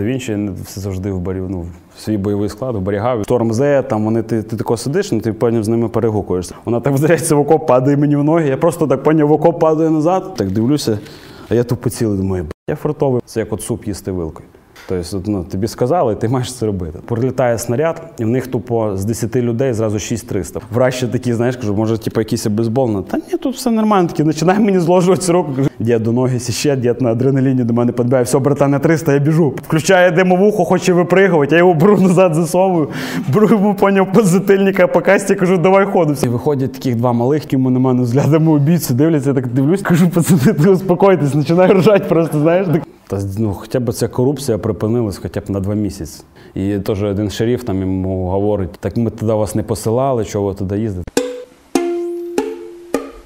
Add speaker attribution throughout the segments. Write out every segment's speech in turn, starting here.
Speaker 1: Да ще все завжди в барі, ну, свій бойовий склад оберігав. Шторм Зе, там вони ти, ти тако сидиш, ну ти потім з ними перегукуєшся. Вона так вдаряється в окоп, падає мені в ноги. Я просто так поняв, в окоп падає назад. Так дивлюся, а я тут поцілий, думаю, я фартовий. Це як от суп їсти вилкою. Тобто, ну, тобі сказали, ти маєш це робити. Прилітає снаряд, і в них тупо з 10 людей зразу 6-300. Враще такі, знаєш, кажу, може, типу, якийсь бейсбол. Ну, Та ні, тут все нормально. Такі починає мені зложувати руку. Дід до ноги сіще, дід на адреналіні до мене підбиває. Все, братан, на 300, я біжу. Включає димовуху, хоче випригувати, я його беру назад засовую, беру йому поняв позитильника по касті, кажу, давай ходу. І виходять таких два малих, які на мене взглядами убійцю, дивляться, я так дивлюсь, кажу, пацани, ти успокойтесь, починаю ржати просто, знаєш. Так. Та ну, хоча б ця корупція припинилась хоча б на два місяці. І теж один шериф там йому говорить: так ми туди вас не посилали, чого ви туди їздите.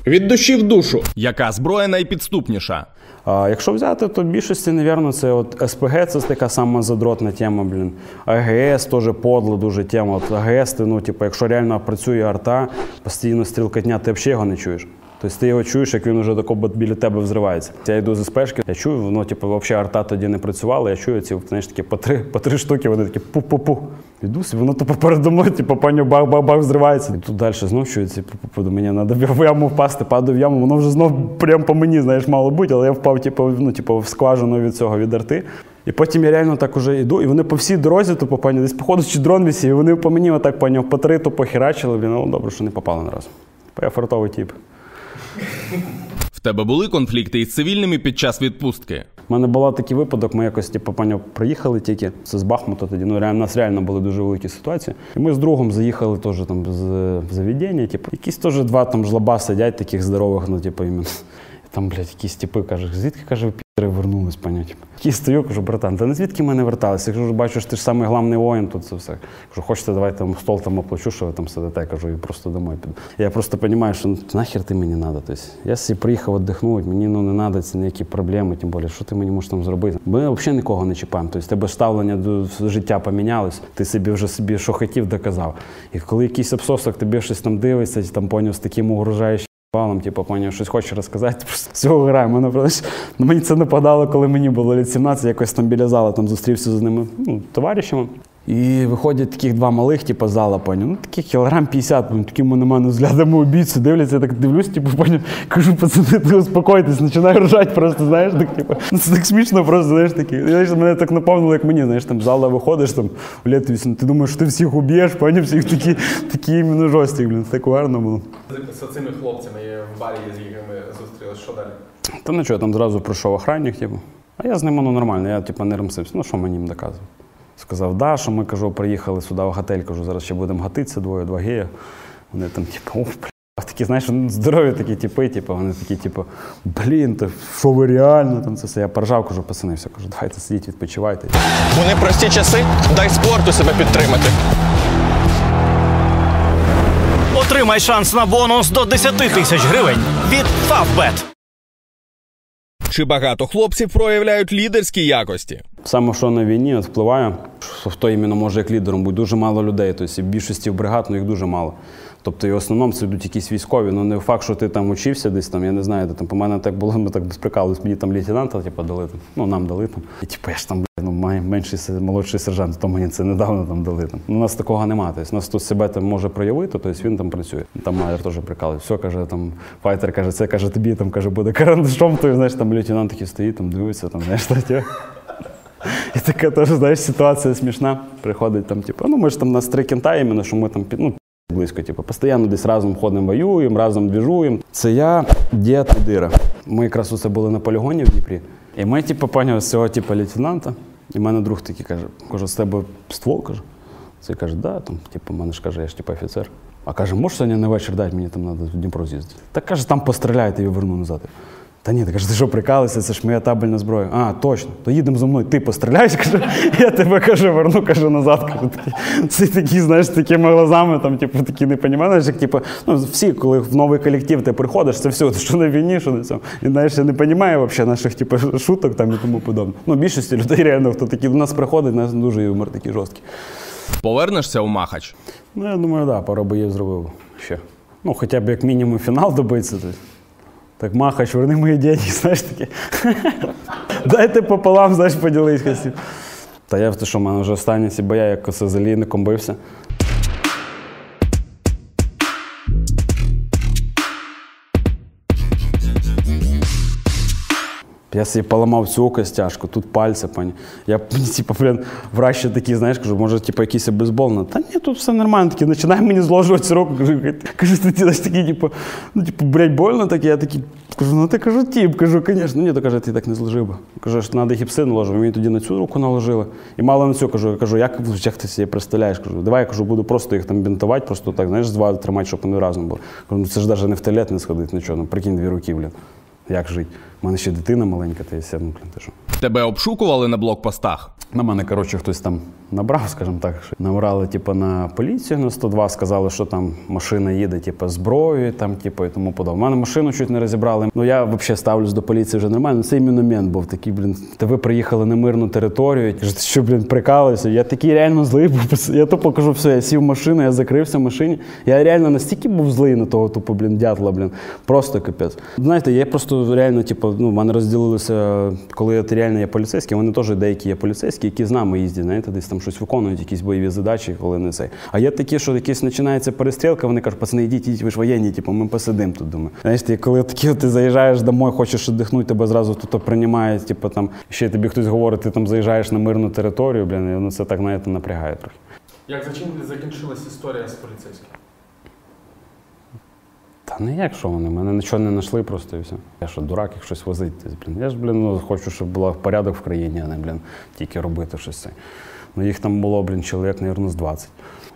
Speaker 2: Від душі в душу.
Speaker 3: Яка зброя найпідступніша?
Speaker 1: А якщо взяти, то в більшості, напевно, це от СПГ це така сама задротна тема, блін. АГС теж подла дуже тема. От АГС, ти, ну, типу, якщо реально працює арта, постійно стрілкотня, ти взагалі його не чуєш. Тобто ти його чуєш, як він вже тако біля тебе взривається. Я йду з спешки, я чую, ну, типу, взагалі арта тоді не працювала, я чую ці, знаєш, такі по три, по три штуки, вони такі пу-пу-пу. Іду, воно тупо передо мною, типу, паню бах-бах-бах взривається. І тут далі знов чується, до мені треба в яму впасти, падаю в яму, воно вже знов прямо по мені, знаєш, мало бути, але я впав, типу, ну, типу, в скважину від цього, від арти. І потім я реально так уже йду, і вони по всій дорозі, тупо пані, десь походу чи дрон вісів, і вони по мені отак поняв, по три тупо херачили, блін, ну добре, що не попали на раз. Я фартовий тип.
Speaker 3: В тебе були конфлікти із цивільними під час відпустки?
Speaker 1: У мене був такий випадок, ми якось типу, поняв, приїхали тільки це з Бахмута тоді. Ну, реально, у нас реально були дуже великі ситуації. І ми з другом заїхали теж там з заведення, типу, якісь теж два там жлоба сидять, таких здорових, ну, типу, іменно. Там, блядь, якісь типи кажуть, звідки каже, пітери вернулись. Типу. Такий стою, кажу, братан, та не звідки ми не верталися? Я кажу, бачу, ти ж самий головний воїн тут це все. Кажу, хочете, давай там стол там оплачу, що ви там сидите. Я кажу, і просто домой піду. Я просто розумію, що ну, нахер ти мені треба. Тобто, я собі приїхав віддихнути, мені ну, не треба це ніякі проблеми, тим більше, що ти мені можеш там зробити. Ми взагалі нікого не чіпаємо. Тобто, тебе ставлення до життя помінялось, ти собі вже собі що хотів, доказав. І коли якийсь обсосок тобі щось там дивиться, там поняв з таким угрожаючим балом, типу, пані, щось хоче розказати, просто цього грає. Мене просто ну, мені це нападало, коли мені було літ 17, якось там біля зала там зустрівся з ними ну, товаришами. І виходять таких два малих, типу, зала, поняв, ну таких кілограм 50, вони такими на мене взглядами убійцю дивляться, я так дивлюсь, типу, поняв, кажу, пацани, ти успокойтесь, починаю ржати просто, знаєш, так, типу, ну це так смішно просто, знаєш, такі. Знаєш, мене так наповнило, як мені, знаєш, там зала виходиш, там, в літ 8, ти думаєш, що ти всіх уб'єш, поняв, всіх такі, такі іменно жорсткі, блін, так гарно було.
Speaker 2: З цими хлопцями в барі, з якими зустрілися, що далі?
Speaker 1: Та нічого, там зразу прийшов охранник, типу. А я з ним ну, нормально, я типу, не ремсився. Ну, що мені їм доказував? Сказав, да, що ми кажу, приїхали сюди в готель, кажу, зараз ще будемо гатитися двоє, два гея. Вони там, типу, ух, бля. Такі, знаєш, здорові такі типи, типу, вони такі, типу, блін, то що ви реально там це все. Я поржав, кажу, пацани, все, кажу, давайте сидіть, відпочивайте.
Speaker 4: У непрості часи дай спорту себе підтримати.
Speaker 5: Отримай шанс на бонус до 10 тисяч гривень від Favbet.
Speaker 3: Чи багато хлопців проявляють лідерські якості?
Speaker 1: Саме що на війні от впливає, що хто іменно може як лідером бути, дуже мало людей. Тобто в більшості бригад, ну їх дуже мало. Тобто, і в основному це йдуть якісь військові. Ну не факт, що ти там учився десь там, я не знаю, де там по мене так було, ми так без мені там лейтенанта, типу, дали там. Ну нам дали там. І типу, я ж там ну, менший молодший сержант, то мені це недавно там дали. Там. Ну, у нас такого немає. Тобто, нас тут себе там може проявити, тобто він там працює. Там майор теж прикалує. Все каже, там файтер каже, це каже тобі, там каже, буде карандашом, то знаєш, там лейтенант такий стоїть, там дивиться, там, знаєш. І така теж, знаєш, ситуація смішна. Приходить там, типу, ну ми ж там нас три кінта, іменно, що ми там ну, близько, типу, постійно десь разом ходимо, воюємо, разом двіжуємо. Це я, дід і дира. Ми якраз усе були на полігоні в Дніпрі. І ми, типу, поняли з цього типу, лейтенанта. І в мене друг такий каже, каже, з тебе ствол, каже. Це каже, да, там, типу, мене ж каже, я ж типу офіцер. А каже, можеш сьогодні на вечір дати, мені там треба в Дніпро з'їздити. Так каже, там постріляйте і верну назад. Та ні, ти каже, ти що прикалися, це ж моя табельна зброя. А, точно, то їдемо зі мною, ти постріляєш, каже, я тебе каже, верну, каже, назад. Такі, це такі, знаєш, такими глазами, там, типу, такі не розумієш, як типу, ну, всі, коли в новий колектив ти приходиш, це все, що на війні, що на цьому. І знаєш, я не розумію взагалі наших типу, шуток там і тому подобне. Ну, більшості людей реально, хто такі до нас приходить, у нас дуже юмор такий жорсткий.
Speaker 3: Повернешся у Махач?
Speaker 1: Ну, я думаю, так, да, пару боїв зробив ще. Ну, хоча б як мінімум фінал добиться. То... Так, Махач, верни мої деньги, знаєш таке. Дайте пополам, знаєш, поділись хотів. Та я в те, що в мене вже останні ці боя, як косозалійником бився. Я собі поламав цю костяшку, тут пальці, пані. Я типу, блін, врач ще такий, знаєш, кажу, може, типу, якийсь бейсбол. на- Та ні, тут все нормально. Такий, починає мені зложувати руку. Кажу, кажу, ти знаєш, такий, типу, ну, типу, блядь, больно так. Я такий, кажу, ну ти кажу, тіп, кажу, звісно. Ні, то каже, ти так не зложив би. Кажу, що треба гіпси наложив. Мені тоді на цю руку наложили. І мало на цю кажу, кажу, як, як ти собі представляєш? Кажу, давай я кажу, буду просто їх там бінтувати, просто так, знаєш, з два тримати, щоб вони разом були. Кажу, ну це ж навіть не в туалет не сходить, нічого. Ну, прикинь, дві руки, блін. Як жить? У мене ще дитина маленька, та я ти що.
Speaker 3: Тебе обшукували на блокпостах.
Speaker 1: На мене, коротше, хтось там набрав, скажімо так. Що набрали, типу, на поліцію на 102, сказали, що там машина їде, типу, зброєю, там, типу, і тому подобне. У мене машину чуть не розібрали. Ну я взагалі ставлюсь до поліції вже нормально. Цей міномент був такий, блін. Та ви приїхали на мирну територію. Що, блін, прикалуєшся. Я такий реально злий був. Я тупо кажу, все, я сів в машину, я закрився в машині. Я реально настільки був злий на того, тупо, блін, дятла, блін. Просто капець. Знаєте, я просто реально, типу, ну, в мене розділилося, коли ти реально є поліцейський, вони теж деякі є поліцейські, які з нами їздять, знаєте, десь там щось виконують, якісь бойові задачі, коли не цей. А є такі, що якісь починається перестрілка, вони кажуть, пацани, йдіть, йдіть, ви ж воєнні, типу, ми посидимо тут. Думаю. Знаєш, ти, коли такі, ти заїжджаєш домой, хочеш віддихнути, тебе зразу тут приймають, типу, там, ще тобі хтось говорить, ти там заїжджаєш на мирну територію, блін, і ну, це так, знаєте, напрягає трохи.
Speaker 2: Як закінчилась історія з поліцейським?
Speaker 1: Та не як що вони, мене нічого не знайшли просто і все. Я що, дурак, як щось возити. Блін. Я ж, блін, ну, хочу, щоб був порядок в країні, а не, блін, тільки робити щось це. Ну їх там було, блін, чоловік, мабуть, з 20.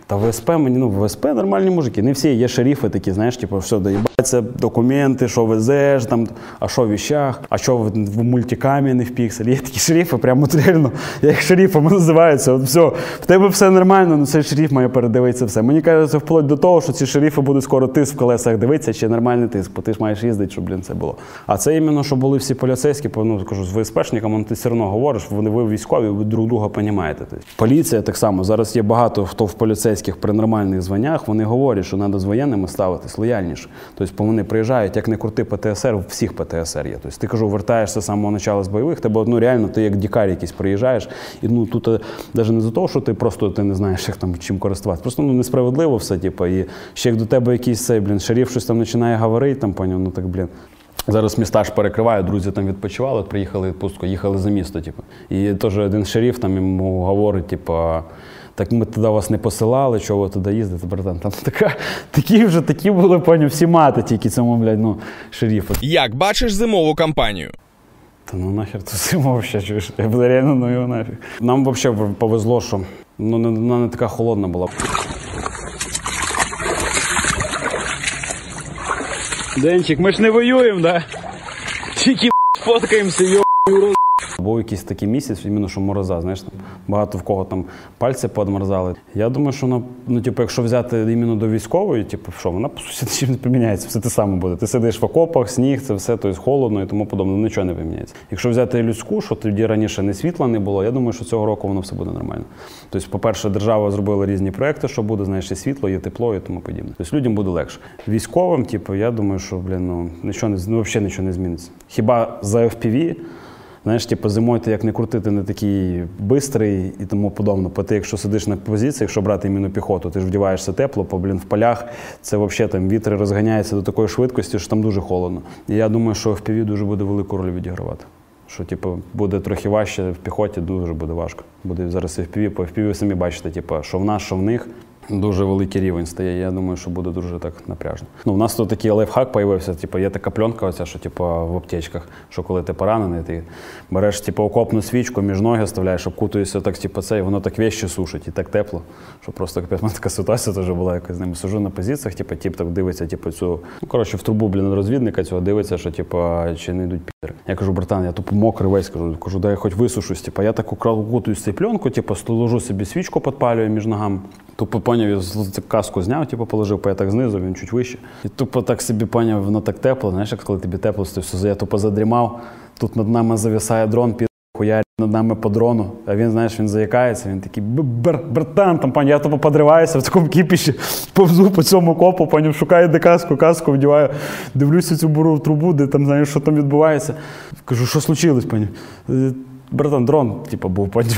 Speaker 1: Та ВСП мені, ну, ВСП нормальні мужики. Не всі є шерифи такі, знаєш, типу, все, доїбаться, документи, що везеш, там, а що в віщах, а що в, в мультикамі не в пікселі. Є такі шерифи, прямо реально, як шерифами називаються. От все, в тебе все нормально, ну цей шериф має передивитися все. Мені кажеться, вплоть до того, що ці шерифи будуть скоро тиск в колесах дивитися, чи нормальний тиск, бо ти ж маєш їздити, щоб блін, це було. А це іменно, що були всі поліцейські, ну, кажу, з ВСПшниками ну, ти все одно говориш, вони ви військові, ви друг друга розумієте. Тобто, Поліція так само. Зараз є багато хто в поліцейських при нормальних званнях, вони говорять, що треба з воєнними ставитись лояльніше. Тобто вони приїжджають, як не крути ПТСР, у всіх ПТСР є. Тобто ти кажу, вертаєшся з самого початку з бойових, тебе ну, реально ти як дікар якийсь приїжджаєш. І ну тут навіть не за те, що ти просто ти не знаєш, як там чим користуватися. Просто ну, несправедливо все, типу, і ще як до тебе якийсь цей, блін, шериф щось там починає говорити, там поняв, ну так, блін. Зараз міста ж перекривають, друзі там відпочивали, приїхали відпустку, їхали за місто. Типу. І теж один шериф там йому говорить, типу, так ми туди вас не посилали, чого ви туди їздите, братан. Там така, такі вже такі були, поняв, всі мати, тільки цьому, блядь, ну, шерифу.
Speaker 3: Як бачиш зимову кампанію?
Speaker 1: Та ну нахер тут зимов ще чуєш. Я буду реально ну його нафіг. Нам взагалі повезло, що ну, не, вона не така холодна була. Денчик, ми ж не воюємо, да? Тільки фоткаємося, йо. Був якийсь такий місяць, іменно що мороза, знаєш, там багато в кого там пальці подмерзали. Я думаю, що вона, ну, типу, якщо взяти іменно до військової, типу, що вона по суті не поміняється, все те саме буде. Ти сидиш в окопах, сніг, це все, тобто холодно і тому подобне, нічого не поміняється. Якщо взяти людську, що тоді раніше не світла не було, я думаю, що цього року воно все буде нормально. Тобто, по-перше, держава зробила різні проекти, що буде, знаєш, і світло, є тепло і тому подібне. Тобто людям буде легше. Військовим, типу, я думаю, що блін, ну нічого не ну, взагалі нічого не зміниться. Хіба за FPV Знаєш, типу, зимою ти як не крутити, не такий бистрий і тому подобне. Бо ти, якщо сидиш на позиції, якщо брати іменно піхоту, ти ж вдіваєшся тепло, по блін в полях це взагалі там вітри розганяються до такої швидкості, що там дуже холодно. І я думаю, що в піві дуже буде велику роль відігравати. Що, типу, буде трохи важче в піхоті, дуже буде важко. Буде зараз і в піві, по FPV ви самі бачите, типу, що в нас, що в них. Дуже великий рівень стає. Я думаю, що буде дуже так напряжно. Ну, у нас тут такий лайфхак появився. Типу, є така пленка, оця, що типу, в аптечках, що коли ти поранений, ти береш типу, окопну свічку, між ноги ставляєш, обкутуєшся так, типу, це, і воно так вещі сушить і так тепло. Що просто така ситуація теж була якась з ними. Сижу на позиціях, типу, тип так дивиться, типу, цю. Ну, коротше, в трубу, блін, розвідника цього дивиться, що типу, чи не йдуть підери. Я кажу, братан, я тупо мокрий весь кажу, кажу, дай я хоч висушусь. Типу, я так укутуюсь цю пленку, типу, ложу собі свічку, підпалюю між ногами. Тупо поняв, каску зняв, типу, положив п'ятак знизу, він чуть вище. І тупо так собі поняв, воно так тепло. Знаєш, як коли тобі тепло, то все, я тупо задрімав. Тут над нами зависає дрон, під хуярить над нами по дрону. А він, знаєш, він заякається, він такий «Бр- братан, там, пані, я тупо подриваюся в такому кіпіші, повзу по цьому копу, пані, шукаю де каску, каску вдіваю, дивлюся цю буру трубу, де там, знаєш, що там відбувається. Кажу, що случилось, пані? «Е, Братан, дрон, типу, був, пані.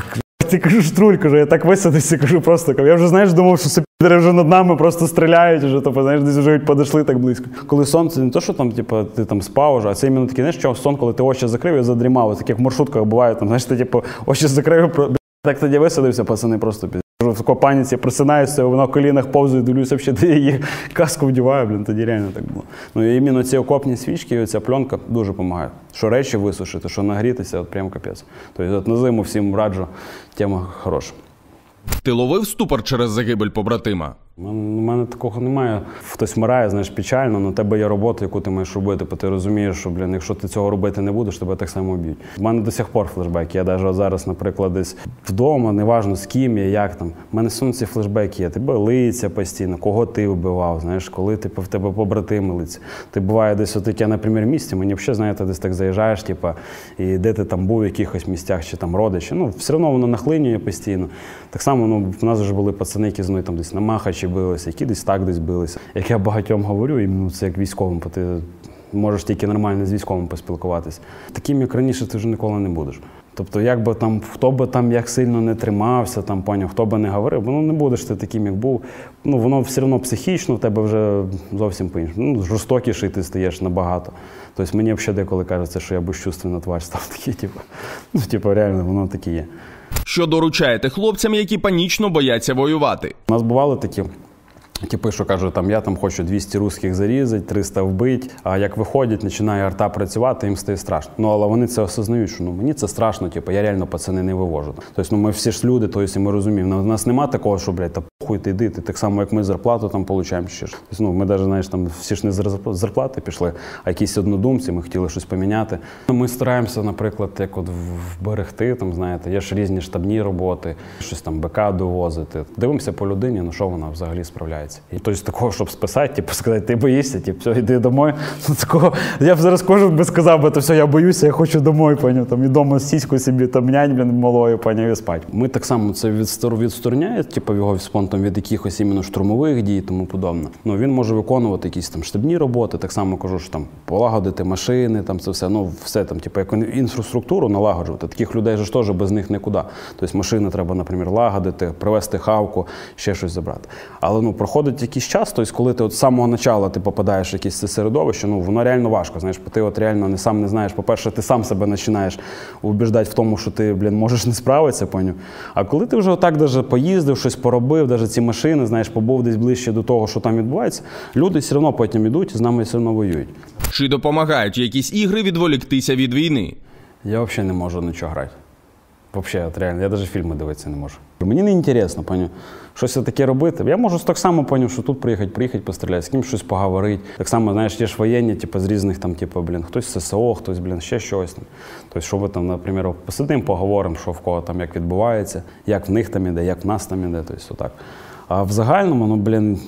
Speaker 1: Ти кажу, штруль, кажу, я так висадився, кажу, просто я вже знаєш, думав, що це підери вже над нами просто стріляють, вже, тобто, знаєш, десь вже подійшли так близько. Коли сонце, не то, що там, типу, ти там спав уже, а це іменно такий, знаєш, що сон, коли ти очі закрив і задрімав, так як в маршрутках буває, там, знаєш, ти типу, очі закрив, так тоді висадився, пацани, просто під. В такій паніці просинаюся, на колінах повзує, дивлюся, взагалі, де я її каску вдіваю, блін, тоді реально так було. Ну і іменно ці окопні свічки, і оця пленка дуже допомагає. Що речі висушити, що нагрітися, от прям капець. Тобто от на зиму всім раджу, тема хороша.
Speaker 3: Ти ловив ступор через загибель побратима?
Speaker 1: У мене, такого немає. Хтось вмирає, знаєш, печально, але тебе є робота, яку ти маєш робити, бо ти розумієш, що, блін, якщо ти цього робити не будеш, тебе так само б'ють. У мене до сих пор флешбеки. Я навіть зараз, наприклад, десь вдома, неважно з ким я, як там. У мене сон ці флешбеки є. Тебе лиця постійно, кого ти вбивав, знаєш, коли типу, в тебе побратими лиця. Ти буває десь от я, наприклад, місті, мені взагалі, знаєте, десь так заїжджаєш, типу, і де ти там був в якихось місцях чи там родичі. Ну, все одно воно нахлинює постійно. Так само ну, в нас вже були пацани, які мною там десь на Махачі билися, які десь так десь билися. Як я багатьом говорю, іменно це як військовим, бо ти можеш тільки нормально з військовим поспілкуватися. Таким, як раніше, ти вже ніколи не будеш. Тобто, як би там, хто би там як сильно не тримався, там, поняв, хто би не говорив, ну не будеш ти таким, як був. Ну, воно все одно психічно в тебе вже зовсім по-іншому. Ну, жорстокіший ти стаєш набагато. Тобто мені взагалі деколи кажеться, що я безчувственна тварь став такий, типу. Ну, типу, реально, воно таке є.
Speaker 3: Що доручаєте хлопцям, які панічно бояться воювати?
Speaker 1: У нас бували такі. Типи, що кажуть, там я там хочу 200 русських зарізати, 300 вбити. А як виходять, починає арта працювати, їм стає страшно. Ну але вони це осознають, що ну мені це страшно, типу, я реально пацани не вивожу. Тобто, ну ми всі ж люди, тобто, і ми розуміємо. У нас немає такого, що блядь, похуй ти так само, як ми зарплату там получаємо ну ми навіть знаєш, там всі ж не з зарплати пішли, а якісь однодумці, ми хотіли щось поміняти. Ну, Ми стараємося, наприклад, як от вберегти, там знаєте, є ж різні штабні роботи, щось там БК довозити. Дивимося по людині, ну що вона взагалі справляється. І тобто такого, щоб списати, типу сказати, ти боїшся, типу, все, йди домой. Ну, такого, я б зараз кожен би сказав, би, то все, я боюся, я хочу домой, поняв, там, і дома сіську собі там нянь, блін, малою, поняв, і спать. Ми так само це відстор, відстороняє, типу, його спонтом від якихось іменно штурмових дій і тому подобне. Ну, він може виконувати якісь там штабні роботи, так само кажу, що там полагодити машини, там це все, ну, все там, типу, як інфраструктуру налагоджувати. Таких людей ж теж без них нікуди. Тобто машини треба, наприклад, лагодити, привезти хавку, ще щось забрати. Але ну, проходить якийсь час, тобто, коли ти з самого початку ти попадаєш в якесь це середовище, ну воно реально важко. Знаєш, ти от реально не сам не знаєш. По-перше, ти сам себе починаєш убіждати в тому, що ти, блін, можеш не справитися, поняв. А коли ти вже отак даже поїздив, щось поробив, навіть ці машини, знаєш, побув десь ближче до того, що там відбувається, люди все одно потім йдуть і з нами все одно воюють.
Speaker 3: Чи допомагають якісь ігри відволіктися від війни?
Speaker 1: Я взагалі не можу нічого грати. Взагалі, от реально, я навіть фільми дивитися не можу. Мені не інтересно, паню, щось таке робити. Я можу так само поняв, що тут приїхати, приїхати постріляти, з ким щось поговорити. Так само, знаєш, є ж воєнні, типу, з різних там, типу, блін, хтось ССО, хтось, блін, ще щось. Тобто, що ви там, наприклад, посидимо, поговоримо, що в кого там як відбувається, як в них там іде, як в нас там іде, тобто отак. А в загальному, ну, блін,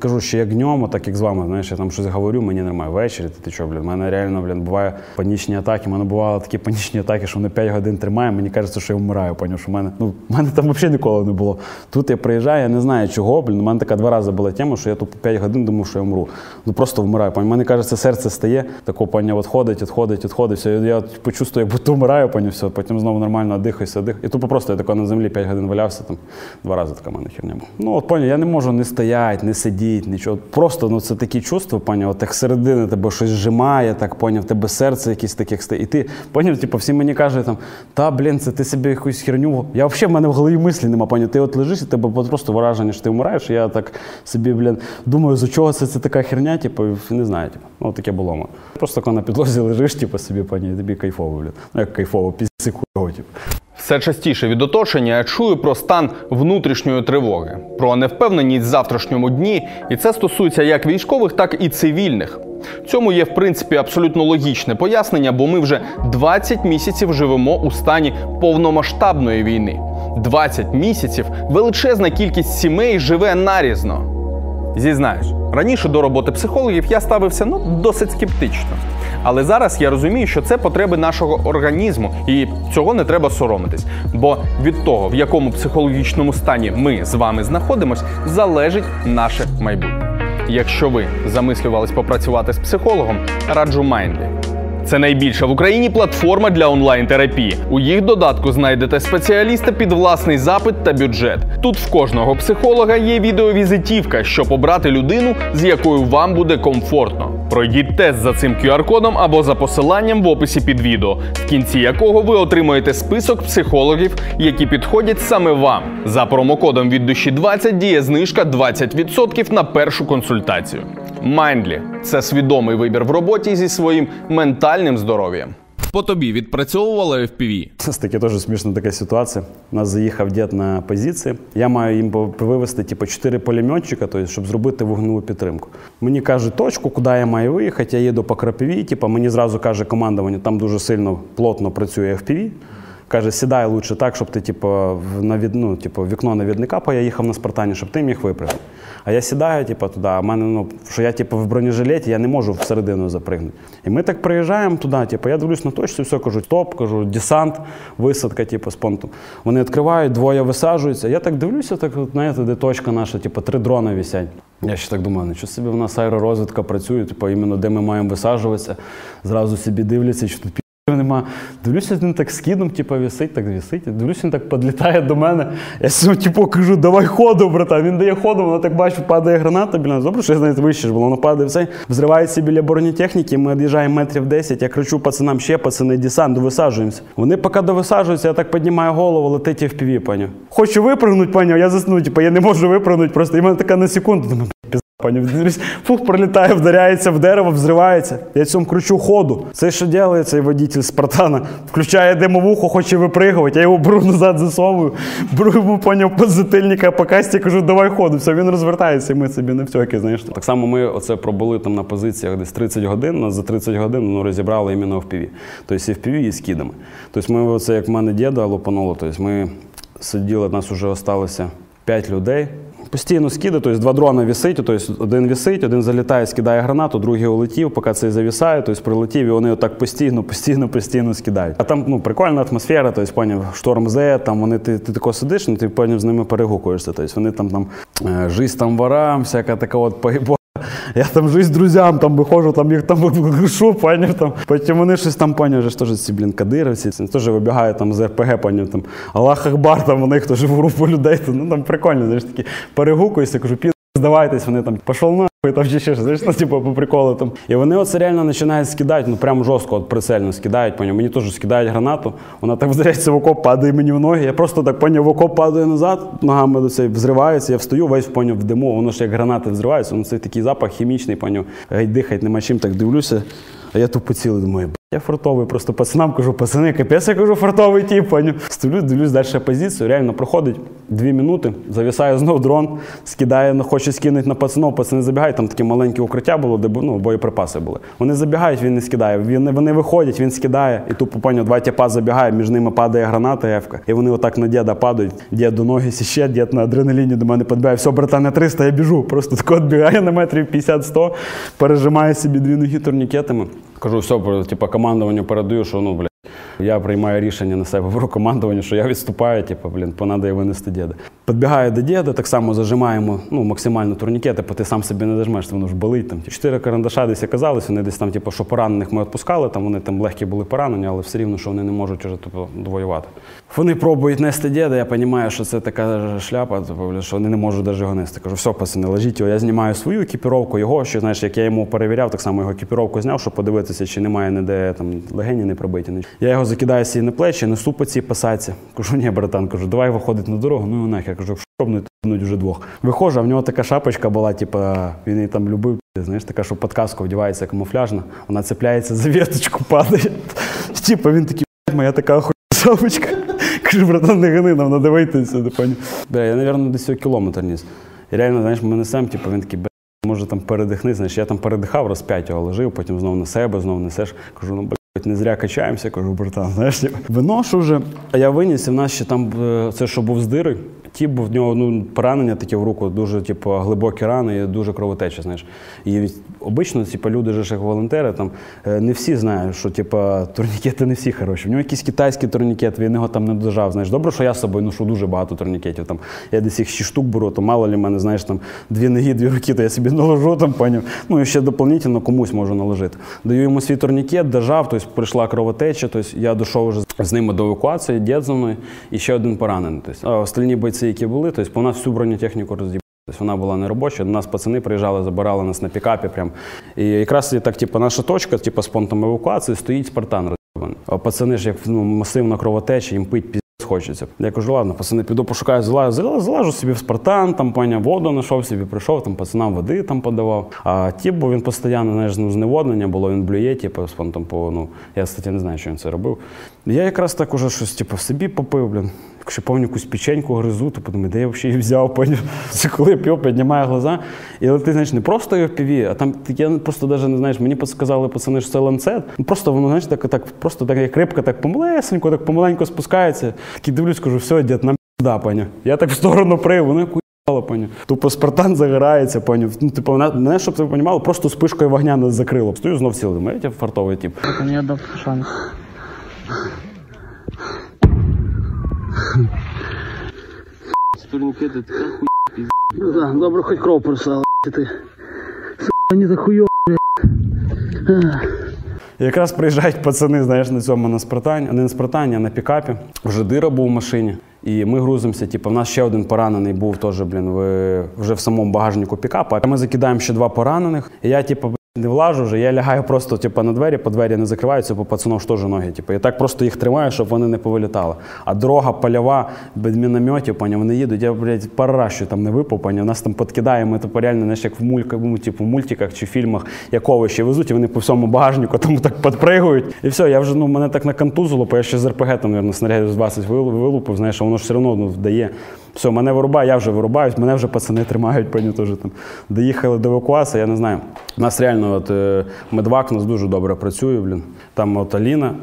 Speaker 1: кажу, що як днем, так як з вами, знаєш, я там щось говорю, мені немає ввечері, ти, що, блін, в мене реально, блін, буває панічні атаки. У мене бували такі панічні атаки, що вони 5 годин тримає, мені кажеться, що я вмираю, поняв, що в мене, ну, в мене там взагалі ніколи не було. Тут я приїжджаю, я не знаю чого, блін, у мене така два рази була тема, що я тут 5 годин думав, що я вмру. Ну просто вмираю. Поняв. Мені кажеться, серце стає, тако, поняв, відходить, відходить, відходить, все, я почувствую, як будто вмираю, поняв, все, потім знову нормально дихаюся, дих. І тупо просто я тако на землі 5 годин валявся, там, два рази така мене херня. Ну, от, поняв, я не можу не стояти, не сидіти, нічого. Просто ну, це такі чувства, от як середини тебе щось зжимає, так поняв, тебе серце якесь таке стає. І ти поняв, типу, всі мені кажуть, там, та блін, це ти собі якусь херню. Я взагалі в мене в голові мислі нема, поняв. Ти от лежиш, і тебе просто враження, що ти вмираєш. Я так собі, блін, думаю, за чого це, це така херня, типу, не знаю. Типу. Ну, таке було. Просто коли на підлозі лежиш, типу, собі, поняв, і тобі кайфово, блін. Ну, як кайфово, пісці хуйово, типу.
Speaker 4: Все частіше від оточення я чую про стан внутрішньої тривоги, про невпевненість в завтрашньому дні, і це стосується як військових, так і цивільних. Цьому є в принципі абсолютно логічне пояснення, бо ми вже 20 місяців живемо у стані повномасштабної війни. 20 місяців величезна кількість сімей живе нарізно. Зізнаюсь, раніше до роботи психологів я ставився ну досить скептично. Але зараз я розумію, що це потреби нашого організму, і цього не треба соромитись. Бо від того, в якому психологічному стані ми з вами знаходимось, залежить наше майбутнє. Якщо ви замислювались попрацювати з психологом, раджу Mindly. Це найбільша в Україні платформа для онлайн-терапії. У їх додатку знайдете спеціаліста під власний запит та бюджет. Тут в кожного психолога є відеовізитівка, щоб обрати людину, з якою вам буде комфортно. Пройдіть тест за цим QR-кодом або за посиланням в описі під відео, в кінці якого ви отримаєте список психологів, які підходять саме вам. За промокодом від душі 20 діє знижка 20% на першу консультацію. Mindly – це свідомий вибір в роботі зі своїм ментальним здоров'ям.
Speaker 3: По тобі відпрацьовувала FPV?
Speaker 1: Це таки теж смішна така ситуація. У нас заїхав дід на позиції. Я маю їм вивезти типу, 4 пулеметчика, тобто, щоб зробити вогневу підтримку. Мені кажуть точку, куди я маю виїхати. Я їду по крапиві. Типу, мені зразу каже командування, там дуже сильно плотно працює FPV. Каже, сідай лучше так, щоб ти типу, в навід, ну, типу, вікно навідника, бо я їхав на спартані, щоб ти міг випрыгнути. А я сідаю, типу, туди, а мене, ну, що я типу, в бронежилеті, я не можу всередину запригнути. І ми так приїжджаємо туди, типу, я дивлюсь на точці, все кажу, стоп, кажу, десант, висадка, типу, з понтом. Вони відкривають, двоє висаджуються. Я так дивлюся, так, знаєте, де точка наша, типу, три дрони висять. Я ще так думаю, нічого собі в нас аеророзвідка працює, типу, іменно де ми маємо висаджуватися. Зразу собі дивляться, що тут Нема. Дивлюся, він так скидом, типу, висить, так висить. Дивлюся, він так підлітає до мене. Я сьогодні, типу, кажу, давай ходу, братан. Він дає ходу, воно так бачу, падає граната біля нас. Добре, що я знаєте, вище ж воно падає все. Взривається біля бронетехніки, ми від'їжджаємо метрів 10. Я кричу пацанам ще, пацани, десант, довисаджуємося. Вони поки довисаджуються, я так піднімаю голову, летить в піві, паню. Хочу випрыгнути, паню, я засну, типу, я не можу випрыгнути, просто і мене така на секунду. Думаю, Пані, фух, пролітає, вдаряється в дерево, взривається. Я цьому кручу ходу. Це що робить цей водитель Спартана? Включає димовуху, хоче випригувати, я його беру назад засовую, беру йому поняв позитильника по касті, кажу, давай ходу. Все, він розвертається, і ми собі не втьоки, знаєш. Так само ми оце пробули там на позиціях десь 30 годин, нас за 30 годин ну, розібрали іменно в піві. Тобто і в піві, і з кідами. Тобто ми оце, як в мене діда лопануло, тобто ми сиділи, нас вже залишилося 5 людей. Постійно скиди, тобто два дрони висить, тобто один висить, один залітає, скидає гранату, другий улетів, поки цей завісає, тобто прилетів, і вони отак постійно, постійно, постійно скидають. А там ну, прикольна атмосфера, тобто, поняв, шторм зе, там вони ти, ти тако сидиш, ну ти поняв, з ними перегукуєшся. Тобто вони там там жись, жизнь там ворам, всяка така от поїбо. Я там жизнь друзям, там виходжу, там їх там грушу, панів там. Потім вони щось там пані вже теж ці, блін, кадировці, теж вибігають там з РПГ, пані там Аллах Ахбар, там вони теж в групу людей, ну там прикольно, знаєш, такі перегукуюся, кажу, здавайтесь, вони там пішов на там ще щось, знаєш, ну, типу, по приколу там. І вони оце реально починають скидати, ну прям жорстко, от прицельно скидають, поняв. Мені теж скидають гранату, вона так взривається в окоп, падає мені в ноги. Я просто так поняв, в окоп падаю назад, ногами до цей взривається, я встаю, весь поняв в диму, воно ж як гранати взриваються, воно це такий запах хімічний, поняв. Геть дихать нема чим, так дивлюся. А я тут поцілий, думаю, я фартовий, просто пацанам кажу, пацани, капець, я кажу, фартовий тіп. Стою, дивлюсь далі позицію, реально проходить дві минути, завісає знов дрон, скидає, ну, хоче скинути на пацанов, пацани забігають, там таке маленьке укриття було, де ну, боєприпаси були. Вони забігають, він не скидає. Він, вони виходять, він скидає, і тупо поняв, два тіпа забігає, між ними падає граната ефка. І вони отак на діда падають. Дід до ноги сіще, дід на адреналіні до мене підбігає. Все, братан, на 300, я біжу. Просто тако відбігає на метрів 50-100, пережимає собі дві ноги турнікетами. Кажу, все, типа командуванню передаю, що ну, блядь, я приймаю рішення на себе беру командування, що я відступаю, типу, блін, понадає винести діда. Підбігаю до діда, так само зажимаємо ну, максимально турнікети, бо ти сам собі не дожмеш, воно ж болить. Там. Чотири карандаша десь оказалися, вони десь там, типу, що поранених ми відпускали, там вони там легкі були поранені, але все рівно, що вони не можуть вже типу, довоювати. Вони пробують нести діда, я розумію, що це така шляпа, типу, що вони не можуть навіть його нести. Кажу, все, пацани, ложіть його. Я знімаю свою екіпіровку, його, що знаєш, як я йому перевіряв, так само його екіпіровку зняв, щоб подивитися, чи немає ніде там легені не пробиті. Я його закидаю собі на плечі, несу по цій пасаці. Кажу, ні, братан, кажу, давай виходить на дорогу, ну і нахер. Кажу, шобнуть вже двох. Виходжу, а в нього така шапочка була, типу, він її там любив. Знаєш, така, що під каску вдівається камуфляжна, вона цепляється за віточку, падає. Типу, він такий, «Блядь, моя така охуєнна шапочка. Кажу, братан, не гани, нам пані. Бля, я, мабуть, десь кілометр ніс. І реально, знаєш, ми несемо, типу, він такий, бля, може там передихни, знаєш, я там передихав, раз п'ять його лежив, потім знову на себе, знову несеш. Кажу, ну, бля, не зря качаємося, кажу, братан, знаєш, типу. виношу вже. А я виніс, і в нас ще там, е, це що був з дири, Ті був в нього ну, поранення таке в руку, дуже типу, глибокі рани і дуже кровотеча. Знаєш. І обично типу, люди ж як волонтери, там, е, не всі знають, що типу, турнікети не всі хороші. В нього якийсь китайський турнікет, він його там не дожав. Знаєш. Добре, що я з собою ношу дуже багато турнікетів. Там, я десь їх 6 штук беру, то мало ли мене, знаєш, там дві ноги, дві руки, то я собі наложу там, поняв. Ну і ще дополнительно комусь можу наложити. Даю йому свій турнікет, дожав, тобто прийшла кровотеча, тобто я дійшов вже з ними до евакуації, дід і ще один поранений. Тобто, а остальні бойці, які були, тобто по нас всю бронетехніку розібрали. Тобто вона була не робоча, до нас пацани приїжджали, забирали нас на пікапі. Прям. І якраз так, типу, наша точка, типу, з понтом евакуації, стоїть Спартан роз'їбаний. А пацани ж як ну, масивна кровотеча, їм пить хочеться. Я кажу, ладно, пацани, піду пошукаю, залажу, залажу, собі в Спартан, там паня воду знайшов собі, прийшов, там пацанам води там подавав. А тіп, бо він постійно, знаєш, ну, зневоднення було, він блює, типу, там, по, ну, я, кстати, не знаю, що він це робив. Я якраз так уже щось, типу, в собі попив, блін. Якщо повню якусь печеньку гризу, то подумаю, де я взагалі її взяв, поняв? Це коли п'ю, піднімаю глаза. І ти, знаєш, не просто його піві, а там я просто навіть не знаєш, мені сказали пацани, що це ланцет. Ну просто воно, знаєш, так, так просто так як рибка, так помалесенько, так помаленько спускається. Такий дивлюсь, кажу, все, дід, нам да, поняв. Я так в сторону прив, воно яку поняв. Тупо Спартан загорається, поняв. Ну, типу, мене, щоб ти розуміло, просто спишкою вогня не закрило. Стою знов думаю, я фартовий тип.
Speaker 6: Не отдав шанс.
Speaker 7: Турникеты, это как хуй
Speaker 6: Ну да, добре, хоч кров прислала, ти. Сука, за хуйо,
Speaker 1: І Якраз приїжджають пацани, знаєш, на цьому на спартані, не на спартані, а на пікапі. Вже дира був в машині. І ми грузимося. Типу, в нас ще один поранений був теж, блін, в, вже в самому багажнику пікапа. А ми закидаємо ще два поранених. І я, типу, не влажу вже, я лягаю просто типу, на двері, по двері не закриваються, бо пацанов ж теж ноги. Типу. І так просто їх тримаю, щоб вони не повилітали. А дорога польова, без мінометів, поняв, вони їдуть, я, блядь, паращу там не випав, поняв. Нас там подкидає, ми типу, реально, знаєш, як в мулька, ну, типу, в мультиках чи фільмах, як овочі везуть, і вони по всьому багажнику тому так підпригують. І все, я вже, ну, мене так накантузило, бо я ще з РПГ, там, мабуть, снарядів з 20 вилупив, знаєш, воно ж все одно ну, вдає. Все, мене вирубає, я вже вирубаюсь, мене вже пацани тримають, теж там. Доїхали до евакуації, я не знаю. У нас реально от, е, медвак нас дуже добре працює, блін. Там от Аліна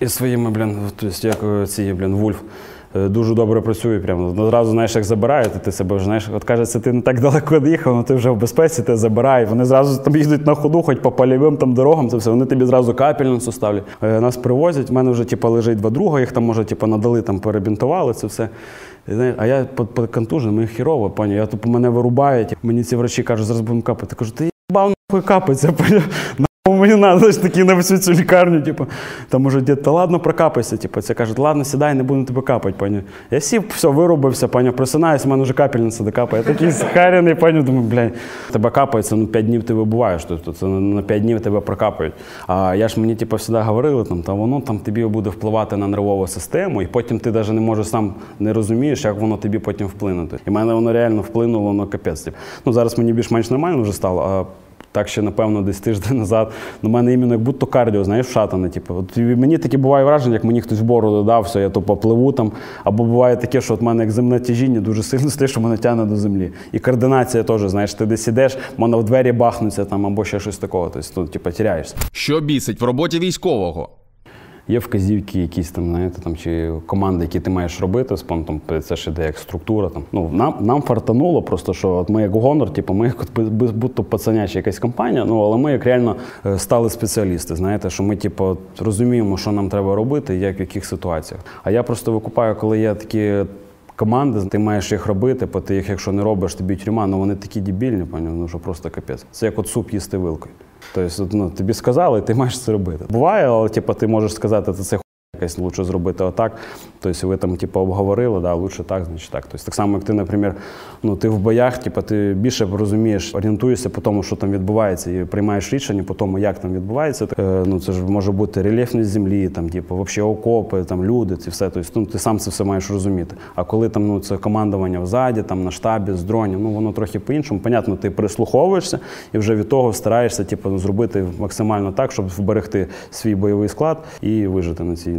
Speaker 1: із своїми, блін, тобто, як е, ці, блін, Вульф. е, Дуже добре працює, прямо одразу знаєш, як забирають, і ти себе вже знаєш, от кажеться, ти не так далеко доїхав, але ти вже в безпеці, тебе забирають. Вони зразу там їдуть на ходу, хоч по польовим там дорогам, це все. Вони тобі зразу капельницю ставлять. Нас привозять. в мене вже типу, лежить два друга, їх там може типу, надали, там перебінтували це все. Знаєш, а я контуженим, мені хірово, пані. Я тут мене вирубають. Мені ці врачі кажуть, зараз будемо капати. Я кажу, ти їбав нахуй? Нахуй мені надо, знаєш, такі на всю цю лікарню, типу. Там уже дід, ладно, прокапайся. Типу, це кажуть, ладно, сідай, не буду тебе капати, пані. Я сів, все, вирубився, пані, просинаюсь, у мене вже капельниця докапає. Я такий схарений, пані, думаю, блядь, тебе капається, ну 5 днів ти вибуваєш, тобто це на 5 днів тебе прокапають. А я ж мені, типу, завжди говорили, там, та воно там тобі буде впливати на нервову систему, і потім ти навіть не можеш сам не розумієш, як воно тобі потім вплинути. І в мене воно реально вплинуло на капець. Типу. Ну, зараз мені більш-менш нормально вже стало. а так ще, напевно, десь тиждень назад. На мене іменно як будто кардіо, знаєш, шатане. Типу. От мені таке буває враження, як мені хтось в бороду дав, все, я то попливу там. Або буває таке, що от мене як земне тяжіння дуже сильно стає, що мене тягне до землі. І координація теж, знаєш, ти десь ідеш, мене в двері бахнуться там, або ще щось такого. Тобто, ну, типу, тіряєшся.
Speaker 3: Що бісить в роботі військового?
Speaker 1: Є вказівки, якісь там, знаєте, там чи команди, які ти маєш робити з понтом, це ж іде як структура. Там. Ну, нам, нам фартануло просто, що от ми як гонор, типу, ми як би- пацаняча якась компанія, ну але ми як реально е, стали спеціалісти. Знаєте, що ми, типу, розуміємо, що нам треба робити, як в яких ситуаціях. А я просто викупаю, коли є такі. Команди, ти маєш їх робити, бо ти їх, якщо не робиш, тобі тюрма, ну вони такі дебільні, поняв, ну що просто капець. Це як от суп їсти вилкою. Тобто, ну, тобі сказали, ти маєш це робити. Буває, але типу, ти можеш сказати, це якась лучше зробити отак. Тобто ви там, типу, обговорили, да, лучше так, значить так. Тобто, так само, як ти, наприклад, ну, ти в боях, типу, ти більше розумієш, орієнтуєшся по тому, що там відбувається, і приймаєш рішення по тому, як там відбувається. Е, ну, це ж може бути рельєфність землі, там, типу, взагалі окопи, там, люди, це все. Тобто, ну, ти сам це все маєш розуміти. А коли там ну, це командування взаді, там, на штабі, з дронів, ну, воно трохи по-іншому. Понятно, ти прислуховуєшся і вже від того стараєшся типу, зробити максимально так, щоб вберегти свій бойовий склад і вижити на цій.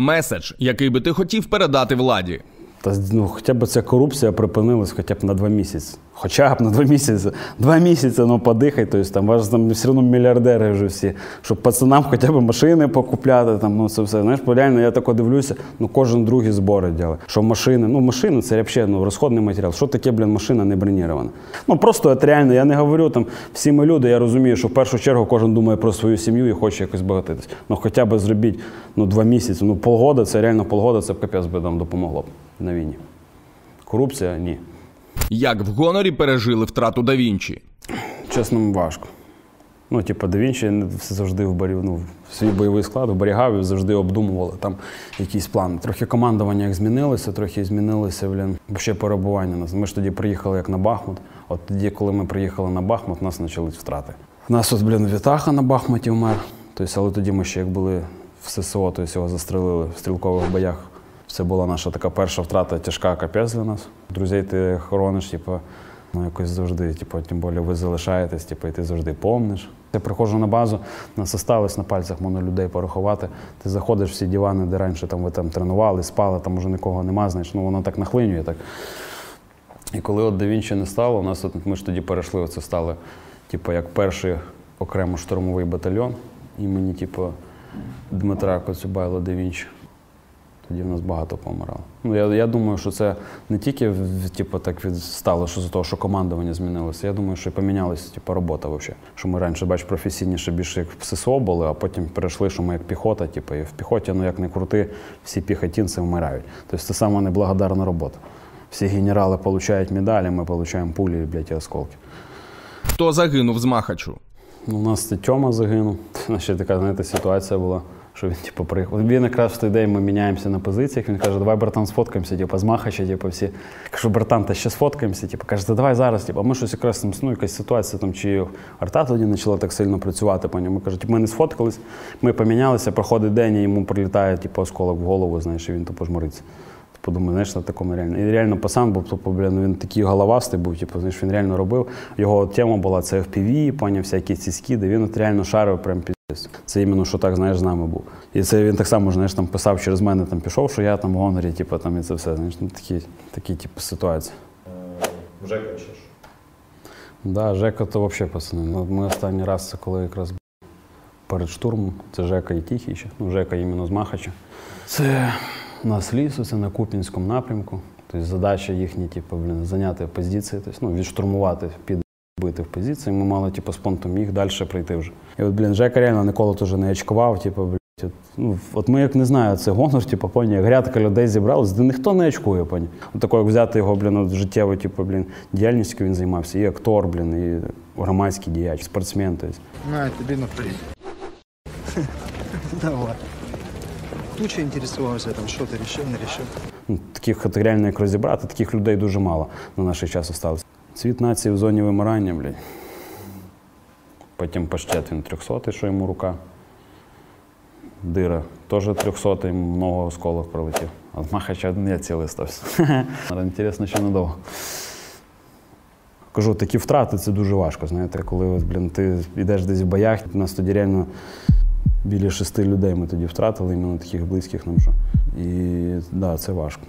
Speaker 3: Меседж, який би ти хотів передати владі.
Speaker 1: Та ну, хоча б ця корупція припинилась хоча б на два місяці. Хоча б на два місяці. Два місяці, ну подихай, тобто там вас там все одно мільярдери вже всі, щоб пацанам хоча б машини покупляти, там, ну це все. Знаєш, бо реально я тако дивлюся, ну кожен другий збори ділить. Що машини, ну машини це взагалі ну, розходний матеріал. Що таке, блін, машина не бронірована? Ну просто от реально, я не говорю там, всі ми люди, я розумію, що в першу чергу кожен думає про свою сім'ю і хоче якось багатитись. Ну хоча б зробіть ну, два місяці, ну полгода, це реально полгода, це б капець би нам допомогло б на війні. Корупція ні.
Speaker 3: Як в гонорі пережили втрату да Вінчі?
Speaker 1: Чесно, важко. Ну, типу, да Вінчі все завжди в барі, ну, свій бойовий склад оберігав і завжди обдумували там якісь плани. Трохи командування як змінилося, трохи змінилося, блін, ще перебування нас. Ми ж тоді приїхали як на Бахмут. От тоді, коли ми приїхали на Бахмут, у нас почались втрати. У нас от, блін, Вітаха на Бахмуті вмер. Тобто, але тоді ми ще як були в ССО, тобто його застрелили в стрілкових боях. Це була наша така перша втрата, тяжка капець для нас. Друзей ти хорониш, типу, ну якось завжди, типу, тим більше ви залишаєтесь, типу, і ти завжди помниш. Я приходжу на базу, нас осталось на пальцях можна людей порахувати. Ти заходиш всі дивани, де раніше там ви там тренували, спали, там уже нікого нема, знаєш, ну воно так нахлинює. Так. І коли от Да Вінчі не стало, у нас от, ми ж тоді перейшли, це стали, типу, як перший окремо штурмовий батальйон імені, типу, Дмитра Коцюбайла Да Вінчі. Тоді в нас багато помирало. Ну, я, я думаю, що це не тільки типу, так від- стало, що з того, що командування змінилося. Я думаю, що і помінялася типу, робота взагалі. Що ми раніше, бач, професійніше більше як в ССО були, а потім перейшли, що ми як піхота, типу, і в піхоті, ну як не крути, всі піхотинці вмирають. Тобто це саме неблагодарна робота. Всі генерали отримують медалі, ми отримуємо пулі, блядь, і осколки.
Speaker 3: Хто загинув з Махачу?
Speaker 1: Ну, У нас Тьома загинув. Ще така, знаєте, ситуація була, що він типу, приїхав. Він якраз в той день ми міняємося на позиціях. Він каже, давай, братан, сфоткаємося, типу, з Махача, типу, всі. Кажу, братан, та ще сфоткаємося. Типу, каже, та давай зараз. Типу, а ми щось якраз там, ну, якась ситуація, там, чи арта тоді почала так сильно працювати по ньому. Каже, типу, ми не сфоткались, ми помінялися, проходить день, і йому прилітає типу, осколок в голову, знаєш, і він тупо жмуриться. Подумаю, знаєш, на такому реально. І реально пацан був, тупо, блін, ну, він такий головастий був, типу, знаєш, він реально робив. Його тема була це FPV, поняв, всякі ці скиди. Він от реально шарив прям піздець. Це іменно, що так, знаєш, з нами був. І це він так само, знаєш, там писав через мене, там пішов, що я там в гонорі, типу, там і це все. Знаєш, ну, такі, такі типу, ситуації.
Speaker 2: Жека чи ж?
Speaker 1: Да, Жека то взагалі пацани. Ну, ми останній раз це коли якраз перед штурмом. Це Жека і Тихий ще. Ну, Жека іменно з Махача. Це нас лісу, це на Купінському напрямку. Тобто задача їхня, типу, блін, зайняти позиції, тобто, ну, відштурмувати, підбити в позиції. Ми мали типу, з понтом їх далі прийти вже. І от, блін, Жека реально ніколи теж не очкував, типу, блін. От, ну, от ми як не знаю, це гонор, типу, поні, як грядка людей зібралась, де ніхто не очкує, поні. От тако, як взяти його, блін, от, життєву, типу, блін, діяльністю він займався, і актор, блін, і громадський діяч, спортсмен. Тобто.
Speaker 7: На, тебе на. Давай. Туча интересовался, там, что ты решил, не решил.
Speaker 1: Ну, таких от реально як розібрати, таких людей дуже мало на наш час осталось. Цвіт нації в зоні вимирання, блядь. Потім паштет він 300, що йому рука. Дира теж 300, йому много осколок пролетів. А з Махача я цілий стався. Інтересно, що надовго. Кажу, такі втрати це дуже важко. Знаєте, коли блін, ти йдеш десь в боях, у нас тоді реально біля шести людей ми тоді втратили, іменно таких близьких нам. вже. І да, це важко.